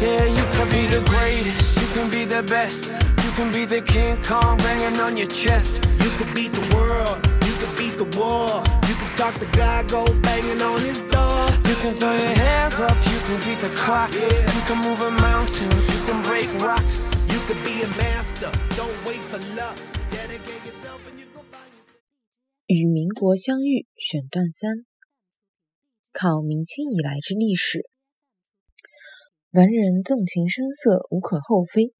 Yeah, you can be the greatest, you can be the best. You can be the King Kong banging on your chest. You could beat the world, you could beat the war. You can talk to God, go banging on his door. You can throw your hands up, you can beat the clock. Yeah. You can move a mountain, you can break rocks. You could be a master, don't wait for luck. Dedicate yourself and you go find yourself. 与民国相遇选段三，考明清以来之历史。 文人纵情声色，无可厚非，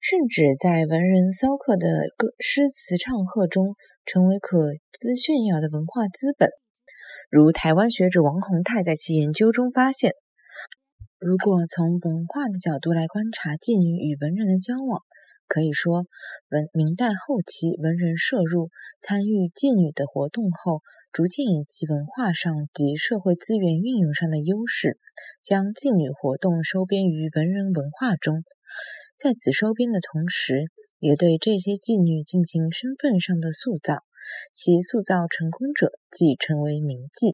甚至在文人骚客的歌诗词唱和中，成为可资炫耀的文化资本。如台湾学者王宏泰在其研究中发现，如果从文化的角度来观察妓女与文人的交往，可以说，文明代后期文人涉入参与妓女的活动后，逐渐以其文化上及社会资源运用上的优势，将妓女活动收编于文人文化中。在此收编的同时，也对这些妓女进行身份上的塑造，其塑造成功者即成为名妓。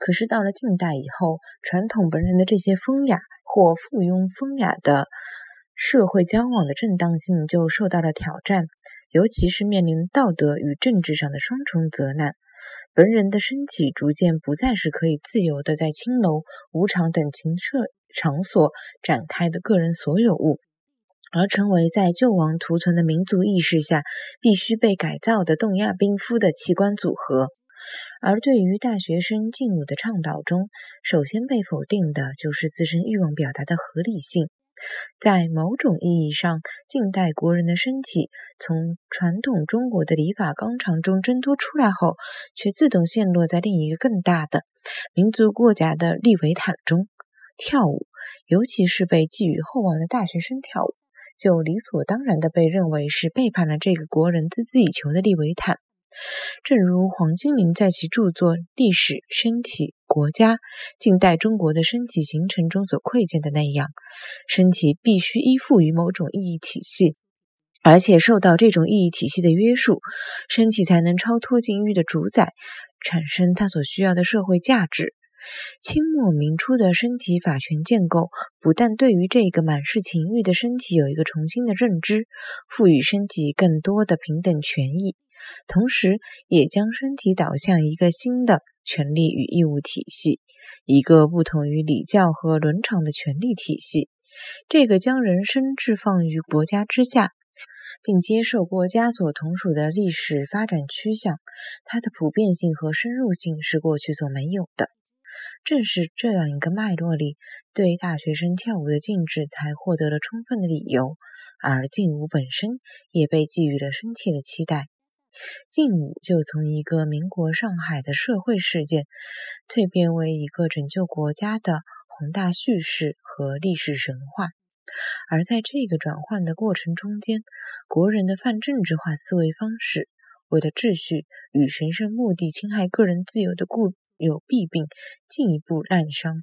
可是到了近代以后，传统文人的这些风雅或附庸风雅的社会交往的正当性就受到了挑战，尤其是面临道德与政治上的双重责难。文人的身体逐渐不再是可以自由的在青楼、舞场等情色场所展开的个人所有物，而成为在救亡图存的民族意识下必须被改造的动亚冰夫的器官组合。而对于大学生禁舞的倡导中，首先被否定的就是自身欲望表达的合理性。在某种意义上，近代国人的身体从传统中国的礼法纲常中挣脱出来后，却自动陷落在另一个更大的民族国家的利维坦中。跳舞，尤其是被寄予厚望的大学生跳舞，就理所当然地被认为是背叛了这个国人孜孜以求的利维坦。正如黄金林在其著作《历史、身体、国家：近代中国的身体形成》中所窥见的那样，身体必须依附于某种意义体系，而且受到这种意义体系的约束，身体才能超脱禁欲的主宰，产生它所需要的社会价值。清末明初的身体法权建构，不但对于这个满是情欲的身体有一个重新的认知，赋予身体更多的平等权益。同时，也将身体导向一个新的权利与义务体系，一个不同于礼教和伦常的权利体系。这个将人生置放于国家之下，并接受国家所同属的历史发展趋向，它的普遍性和深入性是过去所没有的。正是这样一个脉络里，对大学生跳舞的禁止才获得了充分的理由，而劲舞本身也被寄予了深切的期待。劲舞就从一个民国上海的社会事件，蜕变为一个拯救国家的宏大叙事和历史神话。而在这个转换的过程中间，国人的泛政治化思维方式，为了秩序与神圣目的侵害个人自由的固有弊病进一步滥觞，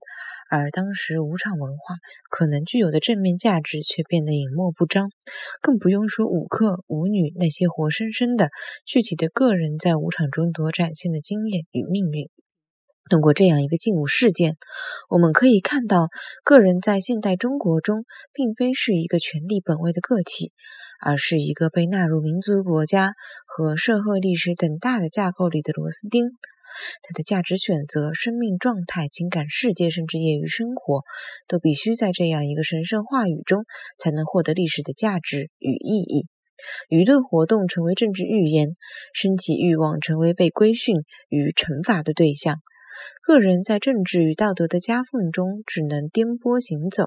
而当时舞场文化可能具有的正面价值却变得隐没不彰，更不用说舞客、舞女那些活生生的具体的个人在舞场中所展现的经验与命运。通过这样一个禁舞事件，我们可以看到，个人在现代中国中，并非是一个权力本位的个体，而是一个被纳入民族国家和社会历史等大的架构里的螺丝钉。他的价值选择、生命状态、情感世界，甚至业余生活，都必须在这样一个神圣话语中，才能获得历史的价值与意义。娱乐活动成为政治预言，身体欲望成为被规训与惩罚的对象。个人在政治与道德的夹缝中，只能颠簸行走。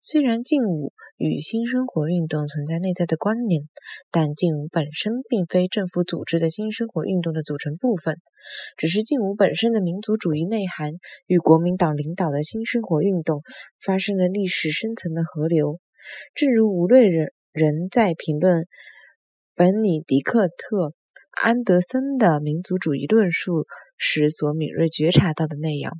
虽然劲舞与新生活运动存在内在的关联，但劲舞本身并非政府组织的新生活运动的组成部分，只是劲舞本身的民族主义内涵与国民党领导的新生活运动发生了历史深层的合流。正如吴瑞人人在评论本尼迪克特·安德森的民族主义论述时所敏锐觉察到的那样。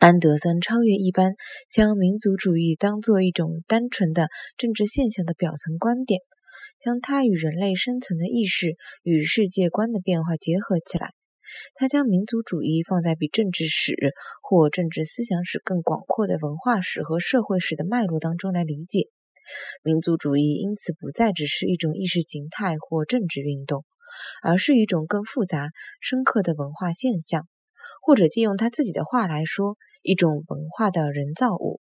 安德森超越一般，将民族主义当作一种单纯的政治现象的表层观点，将它与人类深层的意识与世界观的变化结合起来。他将民族主义放在比政治史或政治思想史更广阔的文化史和社会史的脉络当中来理解。民族主义因此不再只是一种意识形态或政治运动，而是一种更复杂、深刻的文化现象，或者借用他自己的话来说，一种文化的人造物。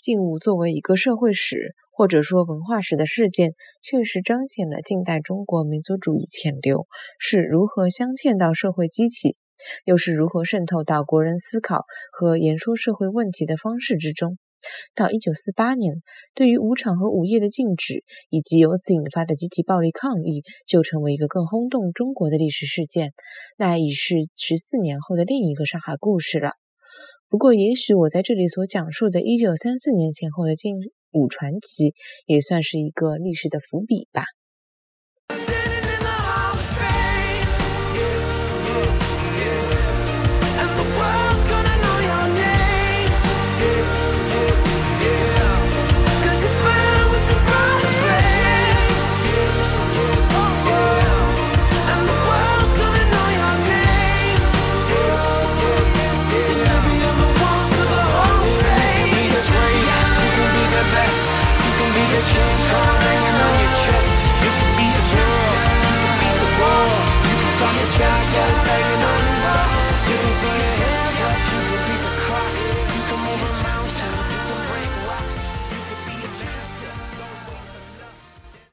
静物作为一个社会史或者说文化史的事件，确实彰显了近代中国民族主义潜流是如何镶嵌到社会机器，又是如何渗透到国人思考和言说社会问题的方式之中。到一九四八年，对于舞场和舞夜的禁止以及由此引发的集体暴力抗议，就成为一个更轰动中国的历史事件。那已是十四年后的另一个上海故事了。不过，也许我在这里所讲述的1934年前后的劲舞传奇，也算是一个历史的伏笔吧。